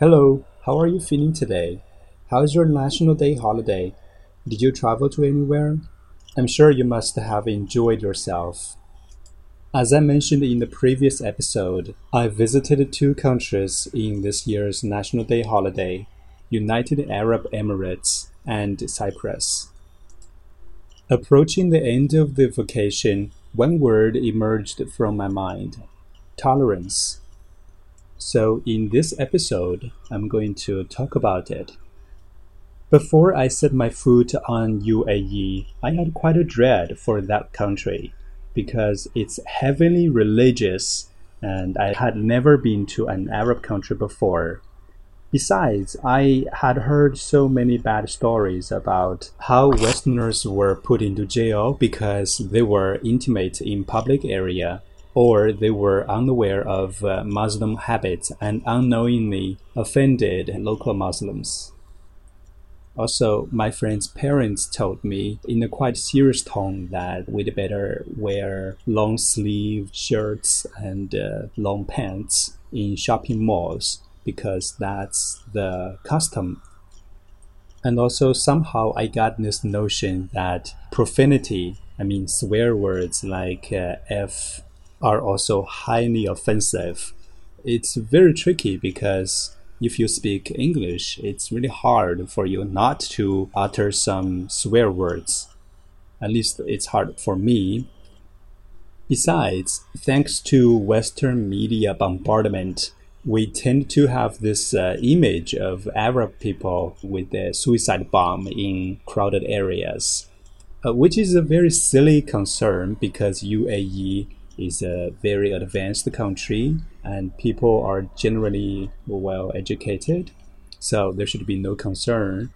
Hello, how are you feeling today? How's your National Day holiday? Did you travel to anywhere? I'm sure you must have enjoyed yourself. As I mentioned in the previous episode, I visited two countries in this year's National Day holiday United Arab Emirates and Cyprus. Approaching the end of the vacation, one word emerged from my mind tolerance. So, in this episode, I'm going to talk about it. Before I set my foot on UAE, I had quite a dread for that country because it's heavily religious and I had never been to an Arab country before. Besides, I had heard so many bad stories about how Westerners were put into jail because they were intimate in public area or they were unaware of uh, Muslim habits and unknowingly offended local Muslims. Also, my friend's parents told me in a quite serious tone that we'd better wear long sleeve shirts and uh, long pants in shopping malls because that's the custom. And also, somehow, I got this notion that profanity, I mean, swear words like uh, F, are also highly offensive. It's very tricky because if you speak English, it's really hard for you not to utter some swear words. At least it's hard for me. Besides, thanks to Western media bombardment, we tend to have this uh, image of Arab people with a suicide bomb in crowded areas, uh, which is a very silly concern because UAE is a very advanced country and people are generally well educated, so there should be no concern.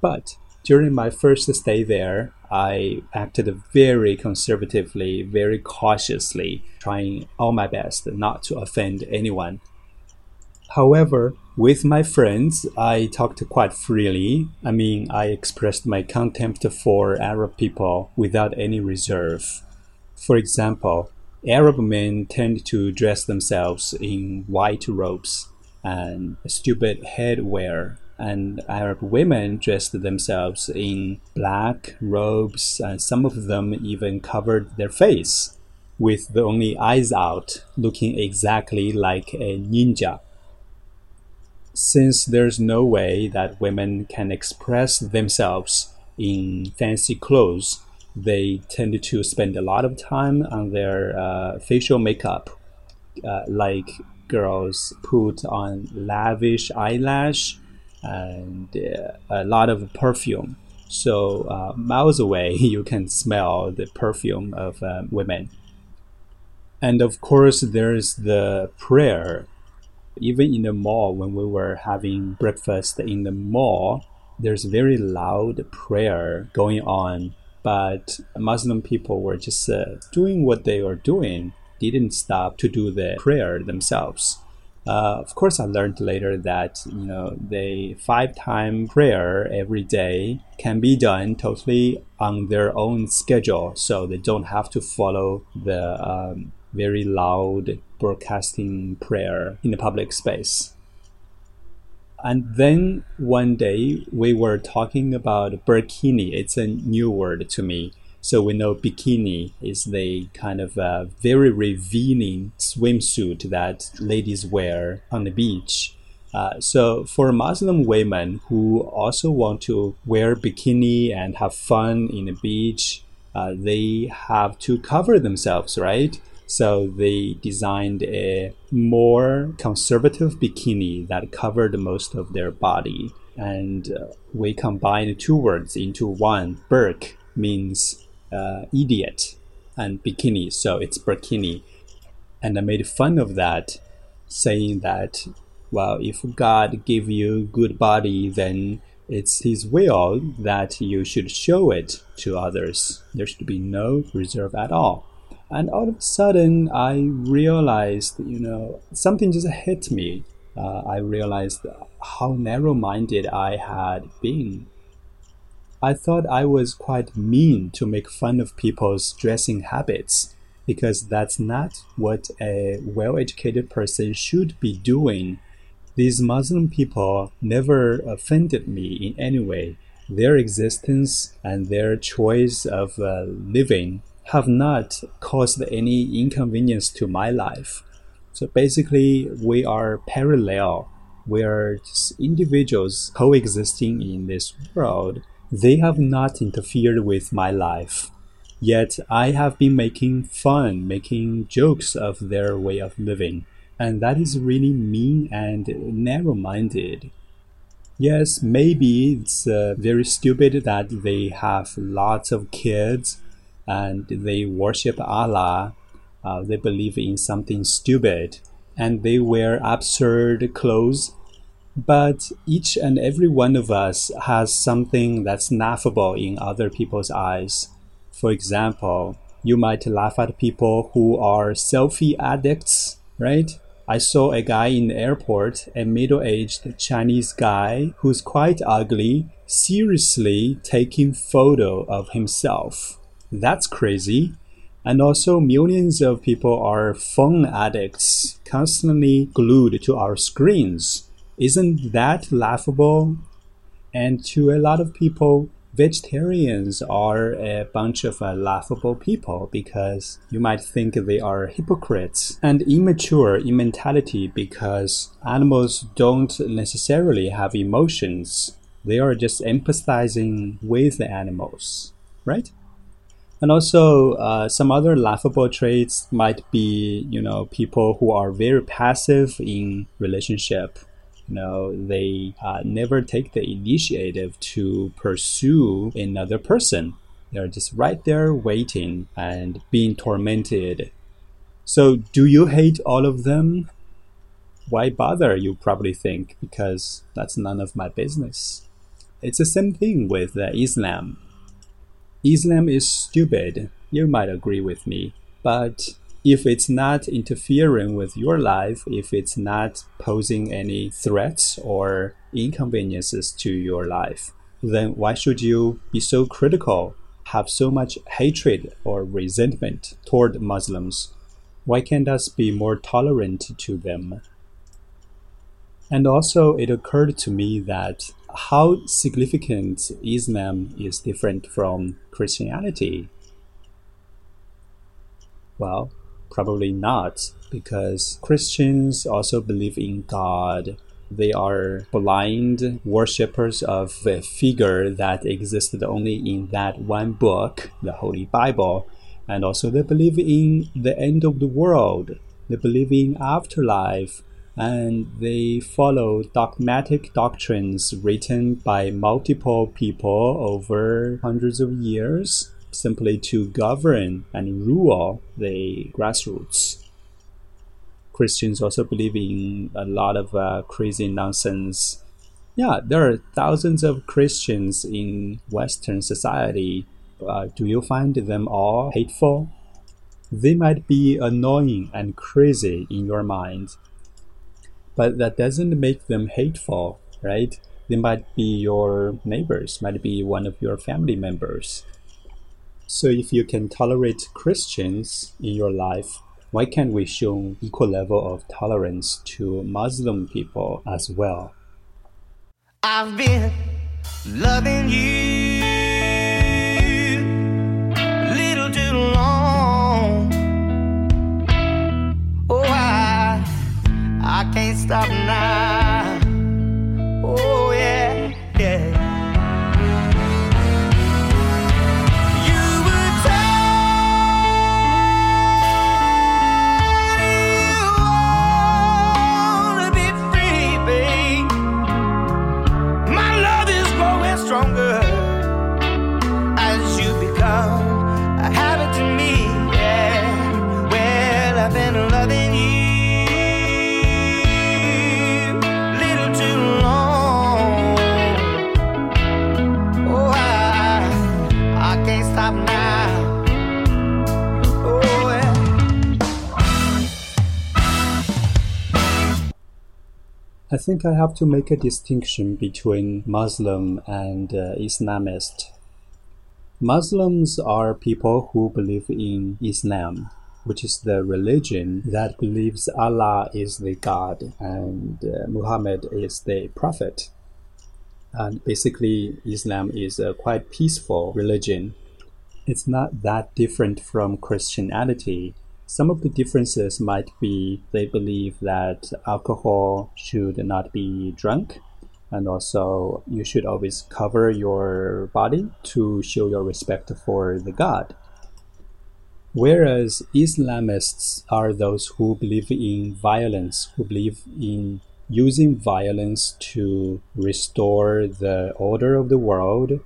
But during my first stay there, I acted very conservatively, very cautiously, trying all my best not to offend anyone. However, with my friends, I talked quite freely. I mean, I expressed my contempt for Arab people without any reserve. For example, Arab men tend to dress themselves in white robes and stupid headwear, and Arab women dressed themselves in black robes, and some of them even covered their face with the only eyes out, looking exactly like a ninja. Since there's no way that women can express themselves in fancy clothes, they tend to spend a lot of time on their uh, facial makeup, uh, like girls put on lavish eyelash and uh, a lot of perfume. So uh, miles away, you can smell the perfume of uh, women. And of course, there's the prayer. Even in the mall, when we were having breakfast in the mall, there's very loud prayer going on but Muslim people were just uh, doing what they were doing, didn't stop to do the prayer themselves. Uh, of course, I learned later that you know the five-time prayer every day can be done totally on their own schedule, so they don't have to follow the um, very loud broadcasting prayer in the public space. And then one day we were talking about burkini. It's a new word to me. So we know bikini is the kind of uh, very revealing swimsuit that ladies wear on the beach. Uh, so for Muslim women who also want to wear bikini and have fun in the beach, uh, they have to cover themselves, right? So they designed a more conservative bikini that covered most of their body. And uh, we combined two words into one. Burk means uh, idiot, and bikini, so it's burkini. And I made fun of that, saying that, well, if God gave you good body, then it's His will that you should show it to others. There should be no reserve at all. And all of a sudden, I realized, you know, something just hit me. Uh, I realized how narrow minded I had been. I thought I was quite mean to make fun of people's dressing habits because that's not what a well educated person should be doing. These Muslim people never offended me in any way. Their existence and their choice of uh, living have not caused any inconvenience to my life. So basically, we are parallel. We are just individuals coexisting in this world. They have not interfered with my life. Yet I have been making fun, making jokes of their way of living. And that is really mean and narrow minded. Yes, maybe it's uh, very stupid that they have lots of kids and they worship Allah. Uh, they believe in something stupid and they wear absurd clothes. But each and every one of us has something that's laughable in other people's eyes. For example, you might laugh at people who are selfie addicts, right? I saw a guy in the airport, a middle aged Chinese guy who's quite ugly, seriously taking photo of himself. That's crazy. And also millions of people are phone addicts, constantly glued to our screens. Isn't that laughable? And to a lot of people, vegetarians are a bunch of uh, laughable people because you might think they are hypocrites and immature in mentality because animals don't necessarily have emotions. They are just empathizing with the animals, right? And also, uh, some other laughable traits might be, you know, people who are very passive in relationship. You know they uh, never take the initiative to pursue another person. They're just right there waiting and being tormented. So do you hate all of them? Why bother you probably think because that's none of my business. It's the same thing with uh, islam islam is stupid you might agree with me but if it's not interfering with your life, if it's not posing any threats or inconveniences to your life, then why should you be so critical, have so much hatred or resentment toward Muslims? Why can't us be more tolerant to them? And also, it occurred to me that how significant Islam is different from Christianity. Well, Probably not, because Christians also believe in God. They are blind worshippers of a figure that existed only in that one book, the Holy Bible. And also, they believe in the end of the world. They believe in afterlife and they follow dogmatic doctrines written by multiple people over hundreds of years simply to govern and rule the grassroots. Christians also believe in a lot of uh, crazy nonsense. Yeah, there are thousands of Christians in Western society. Uh, do you find them all hateful? They might be annoying and crazy in your mind, but that doesn't make them hateful, right? They might be your neighbors, might be one of your family members. So if you can tolerate Christians in your life, why can't we show equal level of tolerance to Muslim people as well? I've been loving you stop now. I think I have to make a distinction between Muslim and uh, Islamist. Muslims are people who believe in Islam. which is the religion that believes Allah is the God and uh, Muhammad is the prophet. And basically, Islam is a quite peaceful religion. It's not that different from Christianity. Some of the differences might be they believe that alcohol should not be drunk, and also you should always cover your body to show your respect for the God. Whereas Islamists are those who believe in violence, who believe in using violence to restore the order of the world.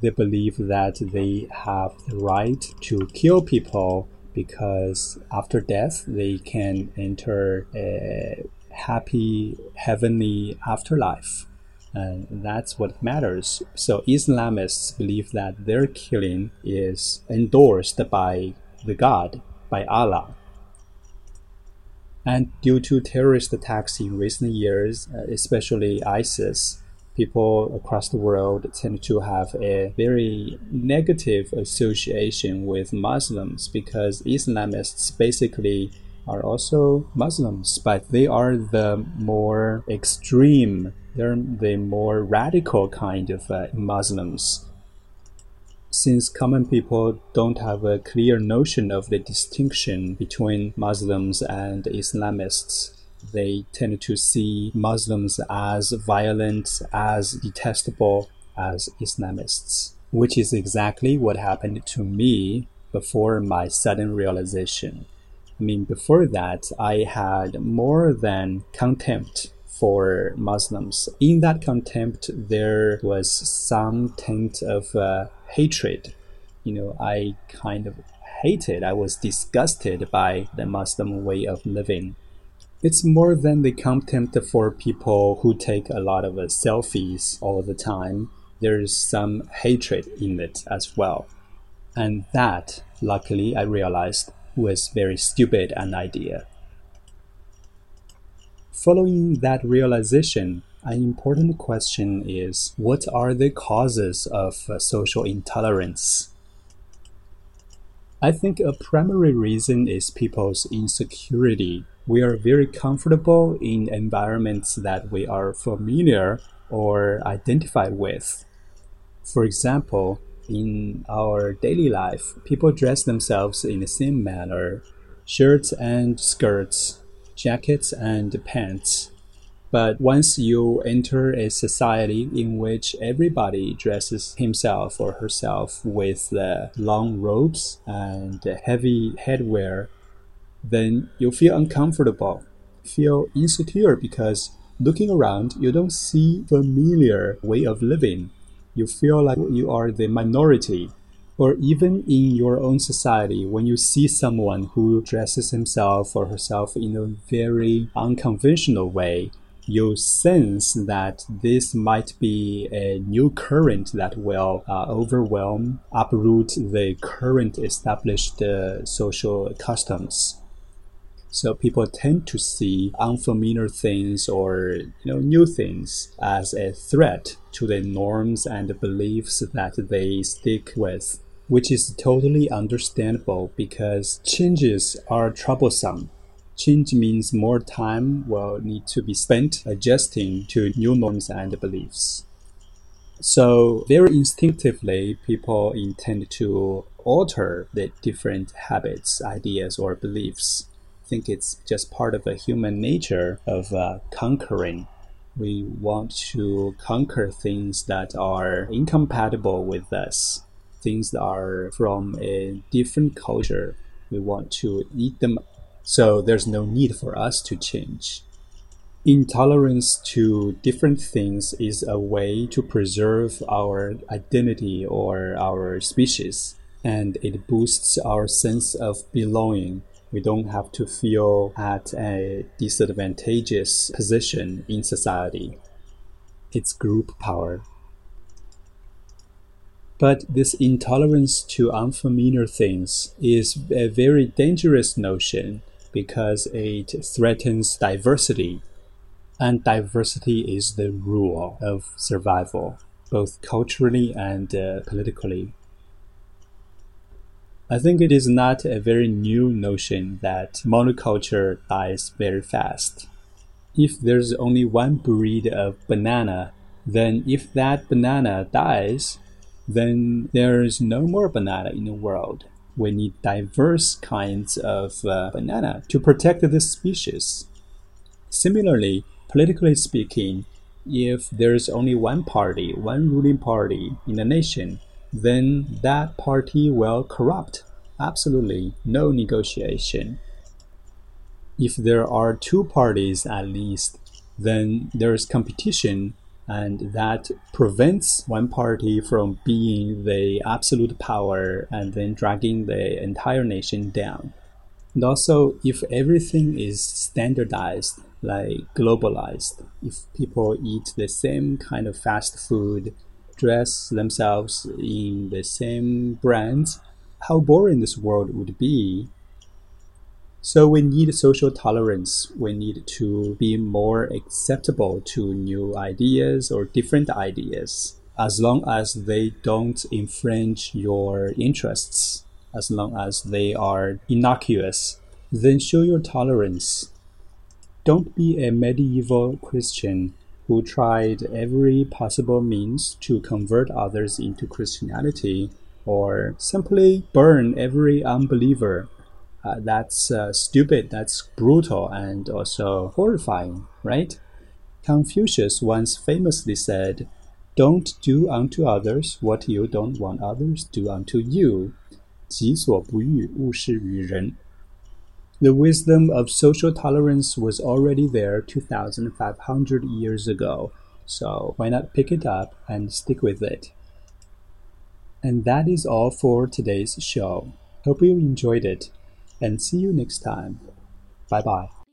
They believe that they have the right to kill people because after death they can enter a happy heavenly afterlife. And that's what matters. So Islamists believe that their killing is endorsed by the God, by Allah. And due to terrorist attacks in recent years, uh, especially ISIS, people across the world tend to have a very negative association with Muslims because Islamists basically are also Muslims, but they are the more extreme, they're the more radical kind of uh, Muslims. Since common people don't have a clear notion of the distinction between Muslims and Islamists, they tend to see Muslims as violent, as detestable as Islamists, which is exactly what happened to me before my sudden realization. I mean, before that, I had more than contempt for Muslims. In that contempt, there was some taint of uh, hatred. You know, I kind of hated, I was disgusted by the Muslim way of living. It's more than the contempt for people who take a lot of uh, selfies all the time. There's some hatred in it as well. And that, luckily, I realized was very stupid an idea. Following that realization, an important question is what are the causes of uh, social intolerance? I think a primary reason is people's insecurity. We are very comfortable in environments that we are familiar or identify with. For example, in our daily life, people dress themselves in the same manner shirts and skirts, jackets and pants. But once you enter a society in which everybody dresses himself or herself with long robes and heavy headwear, then you feel uncomfortable, feel insecure because looking around, you don't see familiar way of living. You feel like you are the minority or even in your own society, when you see someone who dresses himself or herself in a very unconventional way, you sense that this might be a new current that will uh, overwhelm, uproot the current established uh, social customs. So people tend to see unfamiliar things or you know new things as a threat to the norms and beliefs that they stick with, which is totally understandable because changes are troublesome Change means more time will need to be spent adjusting to new norms and beliefs. So, very instinctively, people intend to alter the different habits, ideas, or beliefs. I think it's just part of the human nature of uh, conquering. We want to conquer things that are incompatible with us, things that are from a different culture. We want to eat them so there's no need for us to change. Intolerance to different things is a way to preserve our identity or our species, and it boosts our sense of belonging. We don't have to feel at a disadvantageous position in society. It's group power. But this intolerance to unfamiliar things is a very dangerous notion because it threatens diversity. And diversity is the rule of survival, both culturally and uh, politically. I think it is not a very new notion that monoculture dies very fast. If there's only one breed of banana, then if that banana dies, then there is no more banana in the world. We need diverse kinds of uh, banana to protect this species. Similarly, politically speaking, if there is only one party, one ruling party in the nation, then that party will corrupt. Absolutely no negotiation. If there are two parties at least, then there is competition and that prevents one party from being the absolute power and then dragging the entire nation down. And also, if everything is standardized, like globalized, if people eat the same kind of fast food, dress themselves in the same brands, how boring this world would be so we need social tolerance. We need to be more acceptable to new ideas or different ideas, as long as they don't infringe your interests, as long as they are innocuous. Then show your tolerance. Don't be a medieval Christian who tried every possible means to convert others into Christianity, or simply burn every unbeliever uh, that's uh, stupid, that's brutal, and also horrifying, right? Confucius once famously said, Don't do unto others what you don't want others do unto you. 己所不欲，勿施于人. The wisdom of social tolerance was already there 2,500 years ago, so why not pick it up and stick with it? And that is all for today's show. Hope you enjoyed it and see you next time. Bye bye.